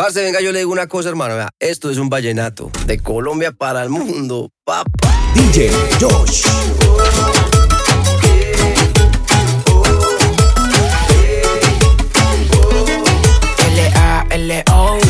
Parce, venga, yo le digo una cosa, hermano. Vea, esto es un vallenato de Colombia para el mundo, papá. DJ Josh. L-A-L-O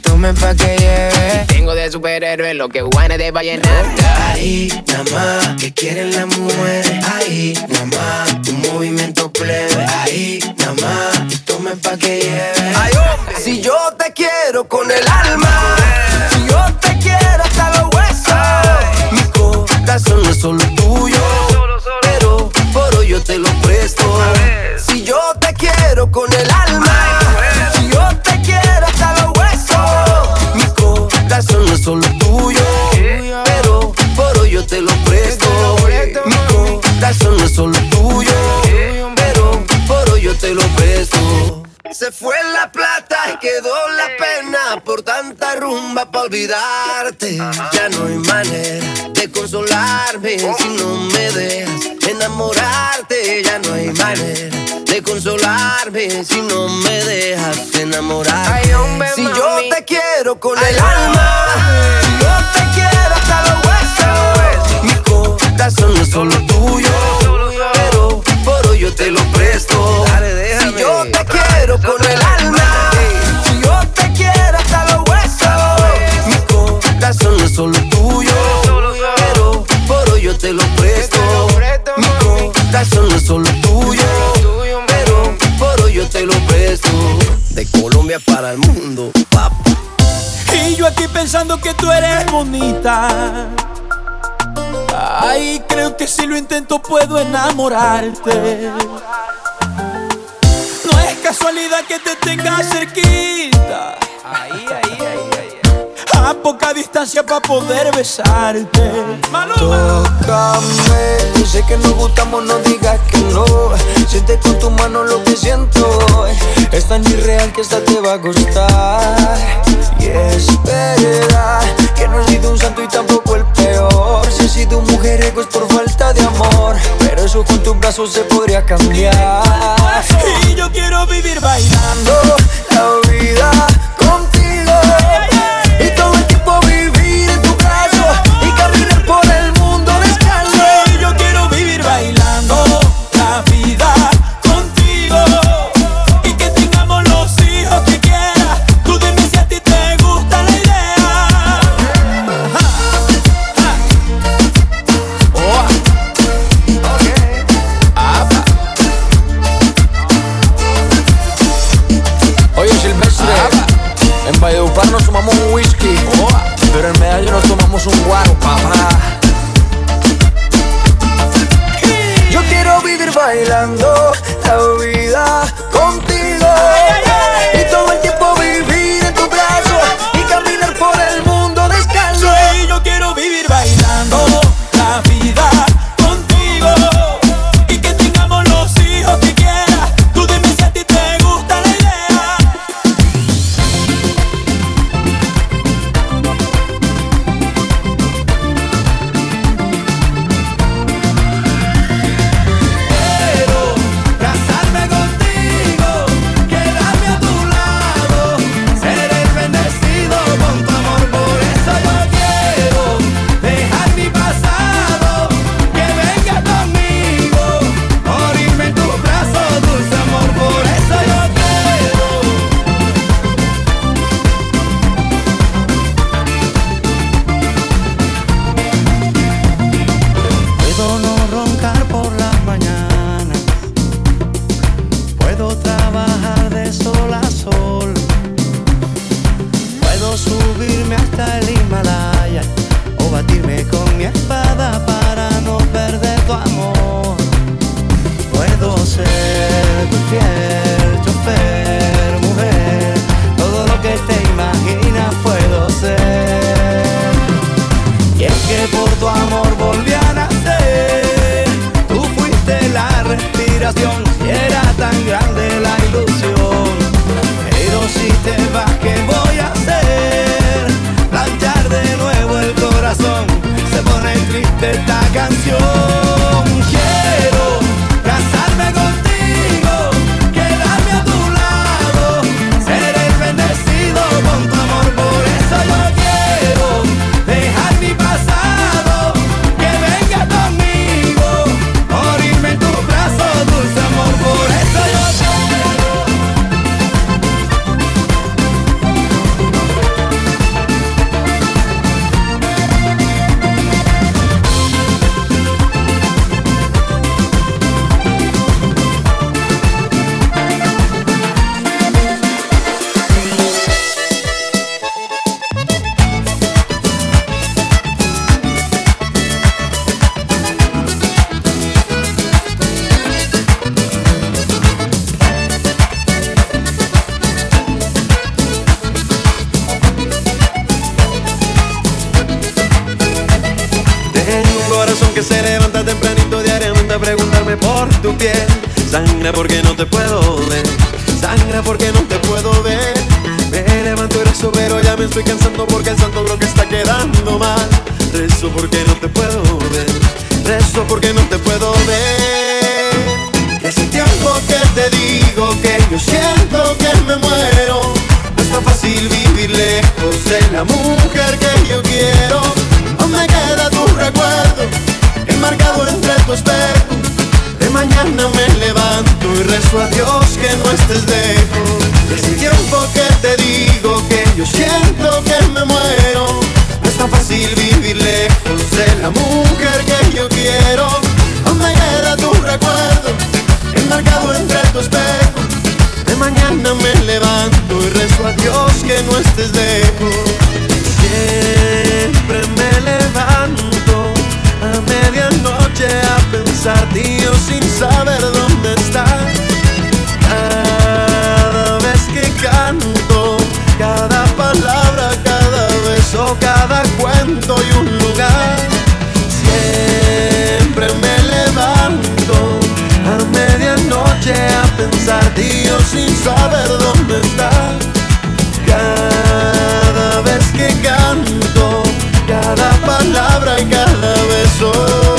tomen pa' que lleve. Y tengo de superhéroe Lo que guane de vallenato Ahí, nada más Que quieren las mujeres Ahí, nada más Un movimiento plebe. Ahí, nada más Y tomen pa' que lleve. Ay, hombre. Si yo te quiero con el alma, si yo te quiero hasta los huesos, mi corazón no es solo tuyo, pero por hoy yo te lo presto. Si yo te quiero con el alma, solo tuyo, pero por hoy yo te lo presto. Mi corazón no es solo tuyo, pero por hoy yo te lo presto. Se fue la plata y quedó la pena por tanta rumba para olvidarte. Ya no hay manera de consolarme si no me dejas enamorarte. Ya no hay manera de consolarme si no me dejas enamorar. Ay, hombre, si mami. yo te quiero con el alma, si yo te quiero hasta los huesos, mi corazón no es solo tuyo, Colombia para el mundo, papá. Y yo aquí pensando que tú eres bonita. Ay, creo que si lo intento puedo enamorarte. No es casualidad que te tenga cerquita. Ahí, ahí, ahí A poca distancia para poder besarte. Maluma. Tócame, sé que nos gustamos, no digas que no. Siente con tu mano lo que siento. Es tan irreal que hasta te va a gustar. Y es verdad que no he sido un santo y tampoco el peor. Si he sido un mujeriego es por falta de amor. Pero eso con tus brazos se podría cambiar. Y yo quiero vivir bailando. mañana me levanto y rezo a Dios que no estés lejos. Desde tiempo que te digo que yo siento que me muero. No es tan fácil vivir lejos de la mujer que yo quiero. Aún me queda tu recuerdo, enmarcado entre tu espejo. De mañana me levanto y rezo a Dios que no estés lejos. Siempre me levanto noche a pensar, tío, sin saber dónde estás. Cada vez que canto, cada palabra, cada beso, cada cuento y un lugar. Siempre me levanto a medianoche a pensar, tío, sin saber dónde estás. Cada vez que canto, cada palabra y cada beso.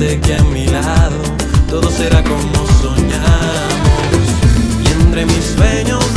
tenerte aquí a mi lado, todo será como soñamos. Y entre mis sueños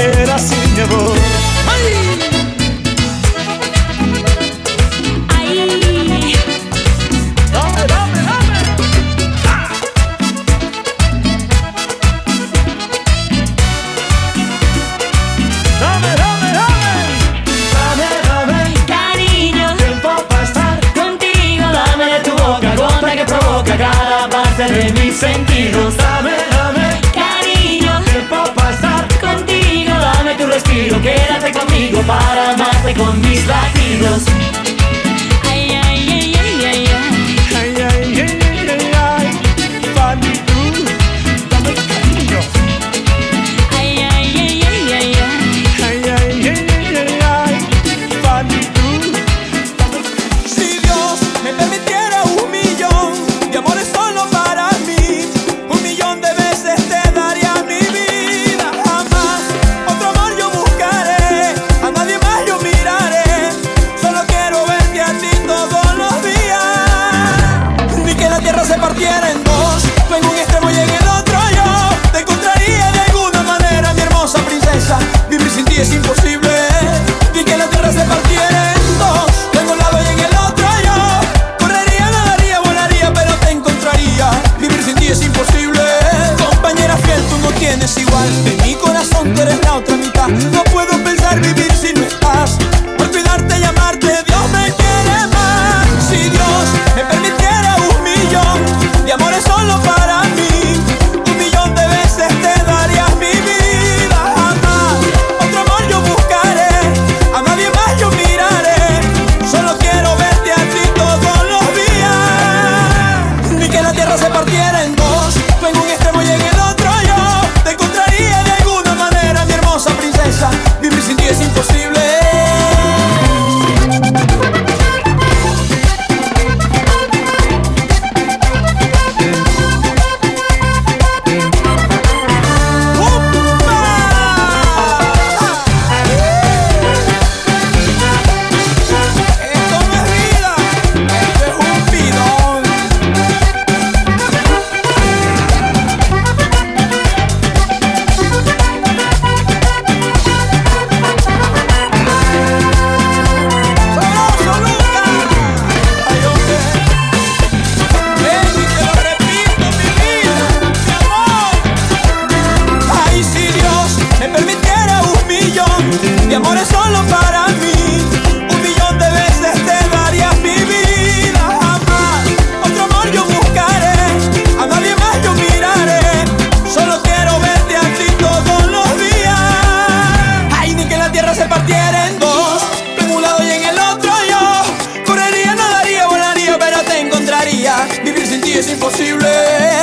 era así mi amor. ¡Ay! Dame, dame, dame. ¡Ah! Dame, dame, dame. Dame, dame. Mi cariño. Tiempo para estar contigo. Dame de tu boca, gota que provoca cada parte de mis sentidos. con mis latidos. es imposible.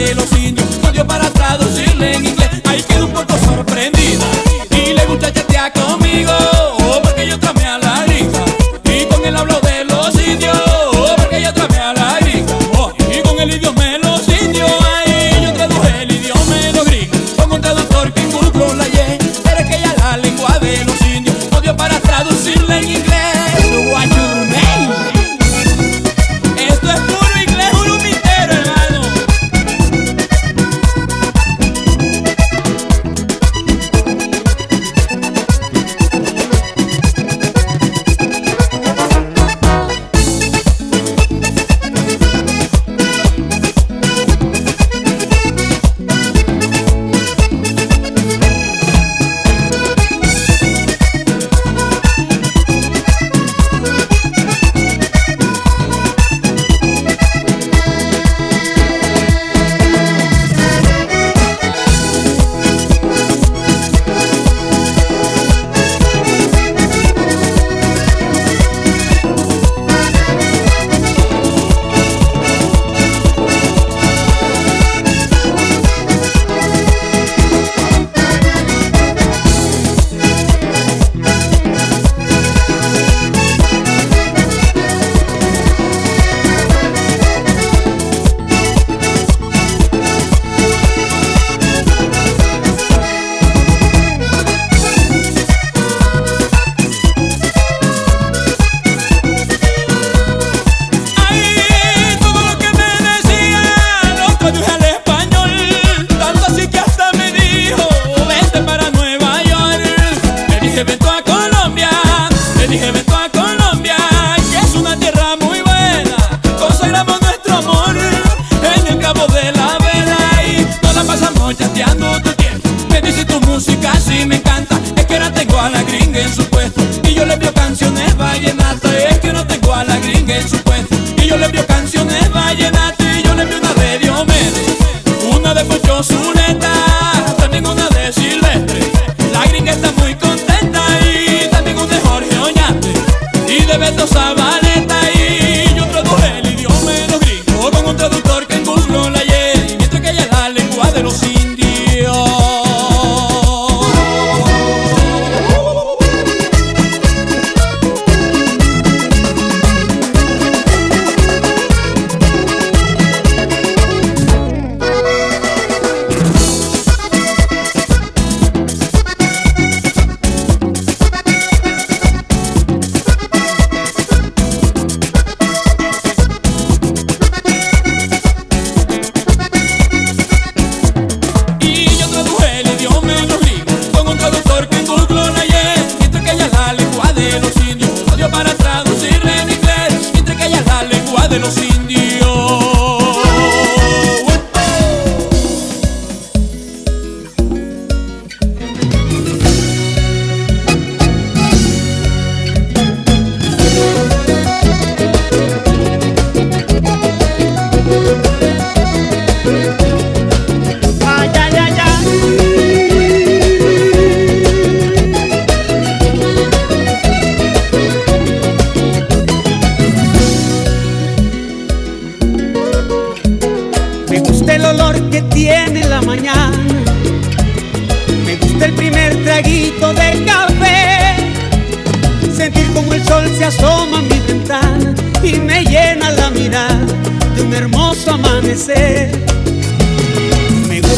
de los indios, volvió para traducirle en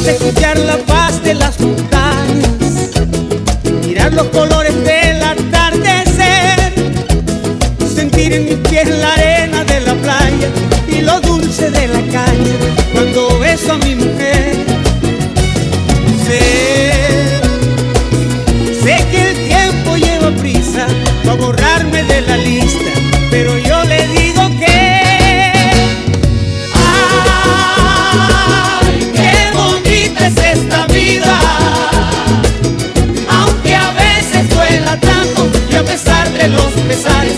es escuchar la paz de las montañas, mirar los colores del atardecer, sentir en mis pies la arena de la playa y lo dulce de la caña. Cuando beso a mi besar.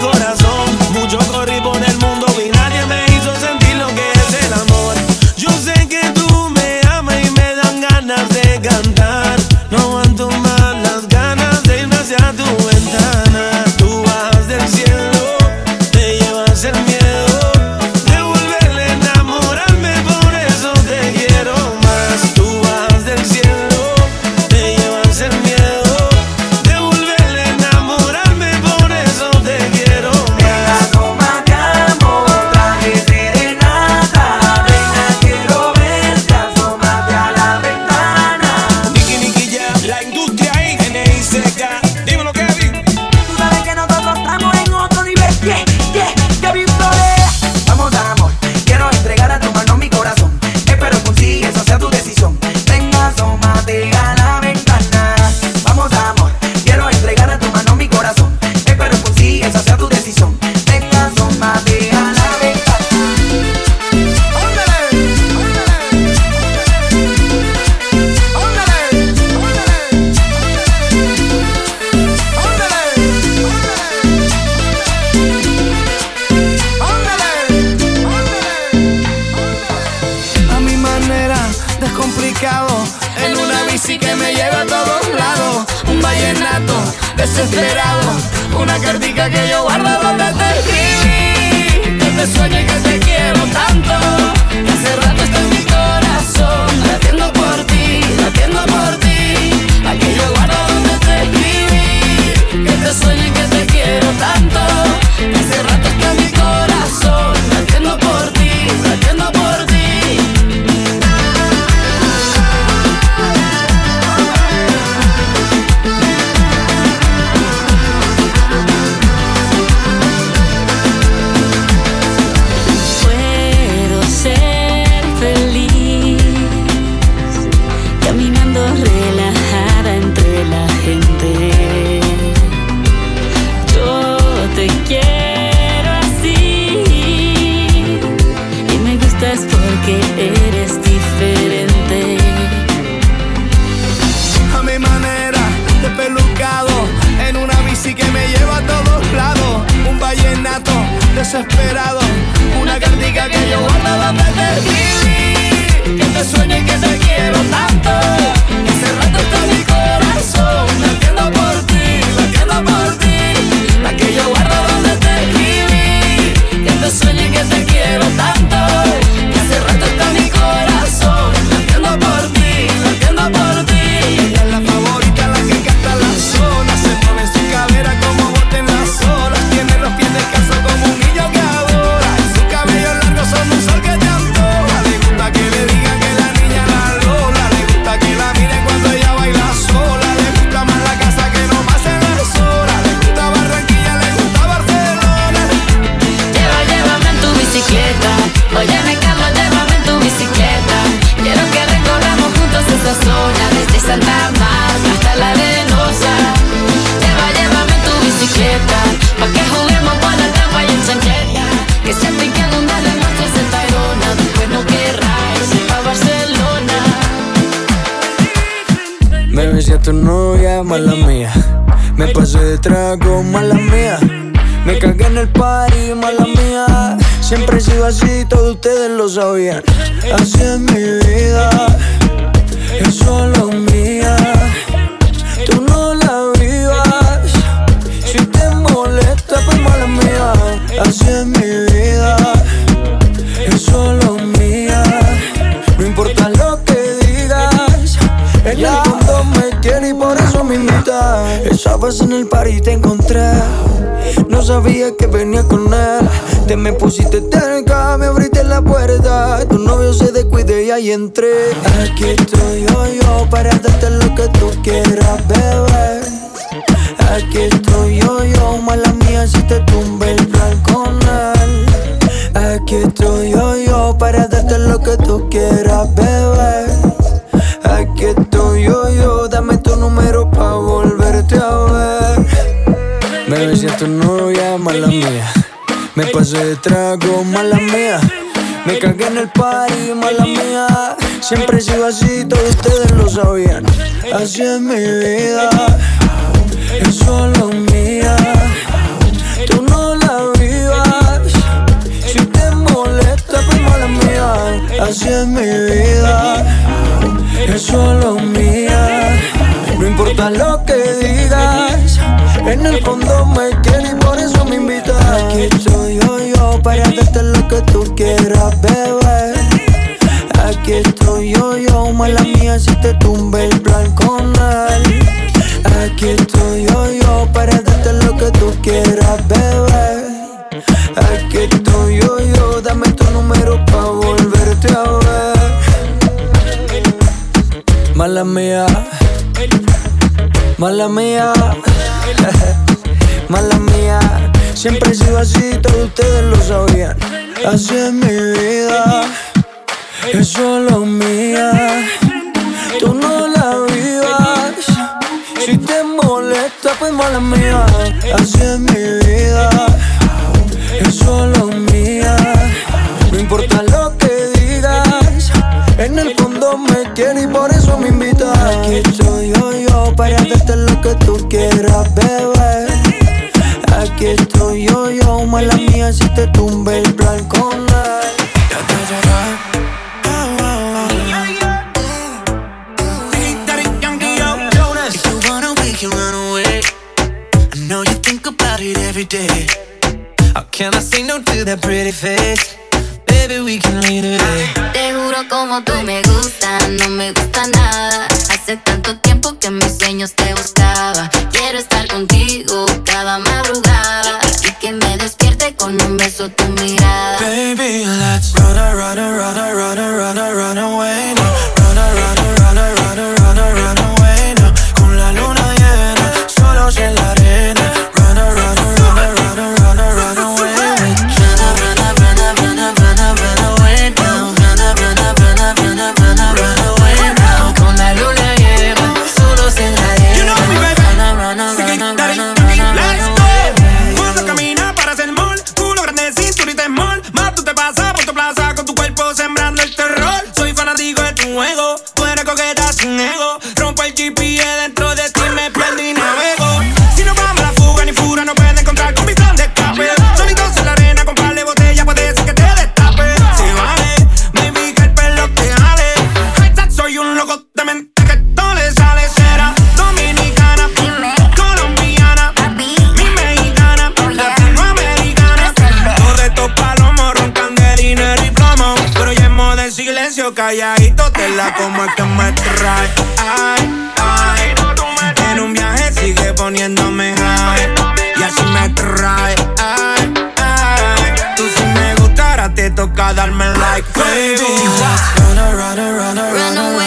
corazón. En una bici que me lleva a todos lados. Un vallenato desesperado. Una cartica que yo guardo donde te escribí. Que te sueño y que te quiero tanto. Que hace rato está en mi corazón. Latiendo por ti, latiendo por ti. Aquí yo guardo donde te escribí. Que te sueño y que te quiero tanto. Que hace desesperado. Una cartica que yo guardaba donde te escribí. Que te sueño y que te quiero tanto. Que ese rato está mi Así es mi vida, es solo mía. No importa lo que digas, el me quiere y por eso me invita. Vez en el party te encontré. No sabía que venía con él. Te me pusiste cerca, me abriste la puerta. Tu novio se descuide y ahí entré. Aquí estoy yo, yo, para darte lo que tú quieras, bebé. Aquí estoy yo, yo, mala mía, si te tumbe el que tú quieras, bebé. Aquí estoy yo, yo, dame tu número pa' volverte a ver. Me besé a tu novia, mala mía. Me pasé de trago, mala mía. Me cagué en el party, mala mía. Siempre he sido así, todos ustedes lo sabían. Así es mi vida, es solo mía. Así es mi vida, es solo mía. No importa lo que digas, en el fondo me quiere y por eso me invita. Aquí estoy yo, yo, para darte lo que tú quieras, bebé. Aquí estoy yo, yo, mala mía, si te tumbe el plan con él. Aquí estoy yo, yo, para darte lo que tú quieras, bebé. Aquí estoy yo, yo, dame tu número pa' volverte ver. Mala mía, mala mía, mala mía. Siempre he sido así, todos ustedes lo sabían. Así es mi vida, es solo mía. Tú no la vivas. Si te molesta, pues mala mía. Así es mi vida, es solo mía. No importa lo quiere y por eso me invita. Aquí estoy yo, yo, para darte lo que tú quieras, bebé. Aquí estoy yo, yo, mala mía, si te tumbe el plan con él. If you wanna, we can run away. I know you think about it every day. How can I say no to that pretty face? Baby, we can leave today. Te juro como tú me gustas, no me gusta nada. Hace tanto tiempo que mis sueños te buscaba. Quiero estar contigo cada madrugada y que me despierte con un beso tu mirada. Baby, let's run, run, run, run, toca darme like, baby. Run, run, run, run, run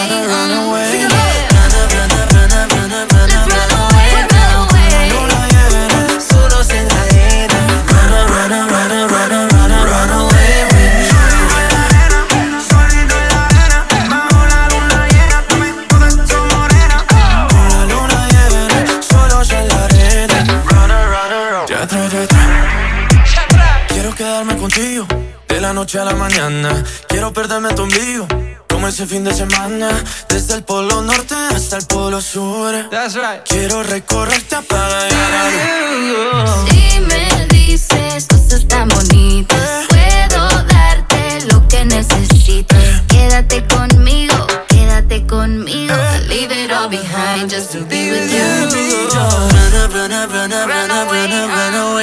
noche a la mañana. Quiero perderme tu ombligo. Como ese fin de semana, desde el polo norte hasta el polo sur. Quiero recorrerte para llegar Si me dices cosas tan bonitas, puedo darte lo que necesitas. Quédate conmigo, quédate conmigo. Leave it all behind just to be with you. Run run run up, run up, run up, run away.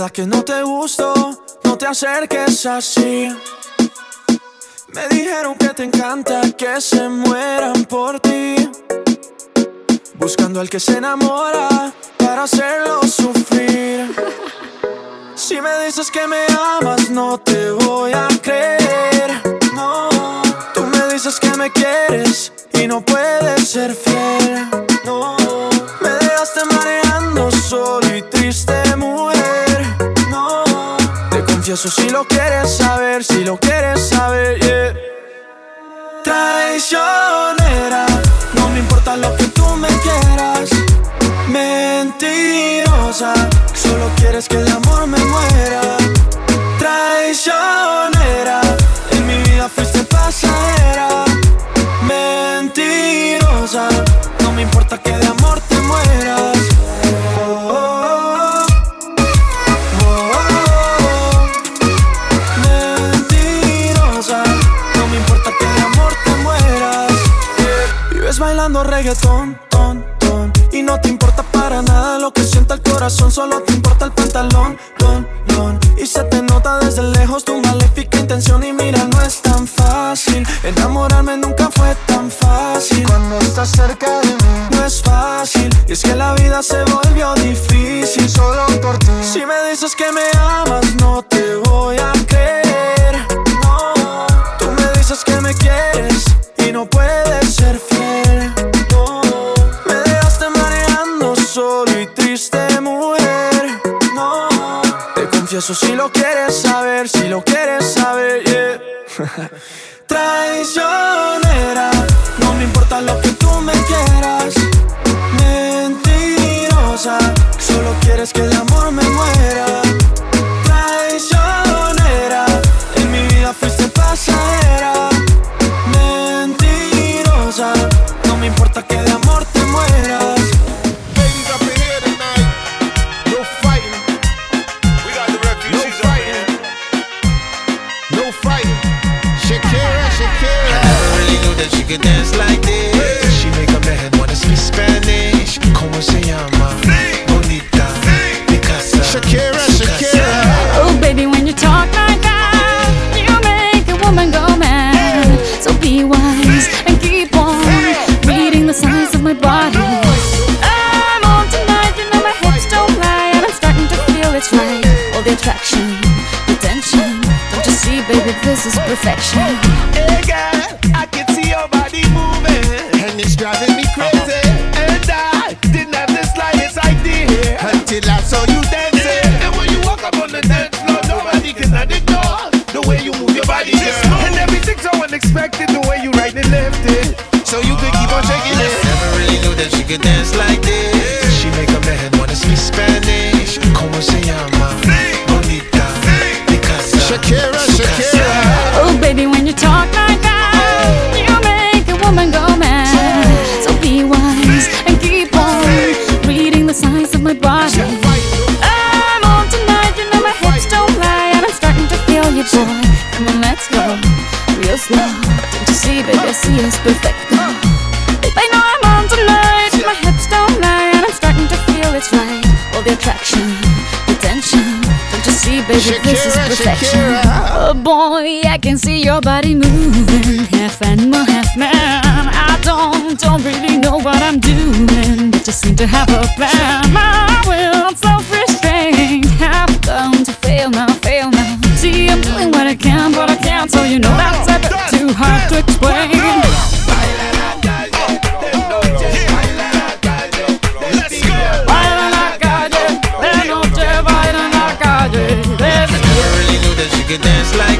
Verdad que no te gusto, no te acerques así. Me dijeron que te encanta que se mueran por ti. Buscando al que se enamora para hacerlo sufrir. Si me dices que me amas, no te voy a creer. No, tú me dices que me quieres y no puedes ser fiel. No, me dejaste mareando solo y triste, mujer. Te confieso si lo quieres saber, si lo quieres saber, yeah. Traicionera, no me importa lo que tú me quieras. Mentirosa, solo quieres que de amor me muera. Traicionera, en mi vida fuiste pasajera. Mentirosa, no me importa que de amor te mueras. Reggaetón, ton, ton. Y no te importa para nada lo que sienta el corazón, solo te importa el pantalón, don, don. Y se te nota desde lejos tu maléfica intención. Y mira, no es tan fácil. Enamorarme nunca fue tan fácil. Cuando estás cerca de mí, no es fácil. Y es que la vida se volvió difícil solo por ti. Si me dices que me si lo quieres saber, si lo quieres saber, yeah. Traicionera, she could dance like this. She make a man wanna speak Spanish. Como se llama? Bonita. Picasa. Shakira, Shakira. Oh, baby, when you talk like that, you make a woman go mad. So be wise and keep on reading the signs of my body. I'm on tonight, you know my hips don't lie, and I'm starting to feel it's right. All the attraction, the tension. Don't you see, baby, this is perfection. Hey girl, knew that she could dance like this. She make a man wanna speak Spanish. Como se llama? Bonita. Picasa. Shakira, Shakira. Oh, baby, when you talk like that, you make a woman go mad. So be wise and keep on reading the signs of my body. I'm on tonight, you know my hips don't lie, and I'm starting to feel you, boy. Come on, let's go, real slow. Don't you see, baby, I see it's perfect. All the attraction, the tension. Don't you see, baby, this is perfection. Shakira. Oh boy, I can see your body moving, half animal, half man. I don't, don't really know what I'm doing, but just seem to have a plan. My will, self-restraint, have come to fail now, fail now. See, I'm doing what I can, but I can't, so you know that's a bit too hard to explain. Dance like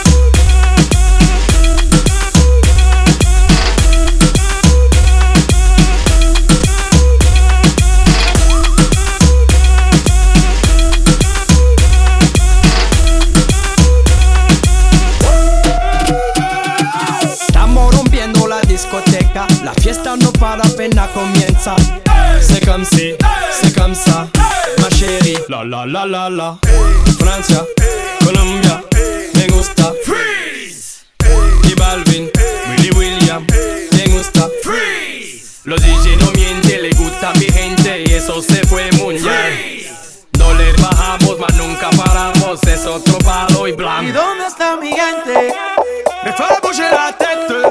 Fiesta no para apenas comienza. C'est comme si, c'est comme ça, ma chérie. La la la la la. Francia, Colombia, me gusta. Freeze. Y Balvin, Willy William, me gusta. Freeze. Los DJ no mienten, le gusta a mi gente y eso se fue muy bien. No le bajamos, mas nunca paramos, es otro palo y ¿Y blanco. dónde está mi gente? Me fue bouger la tête.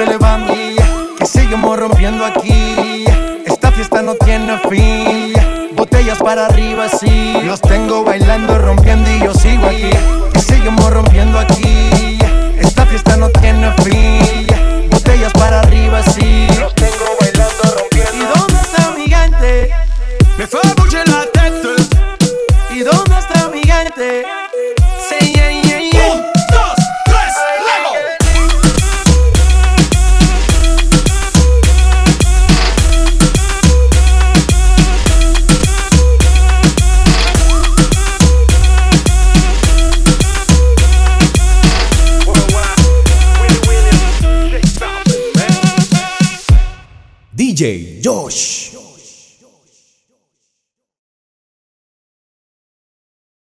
Nos seguimos elevando.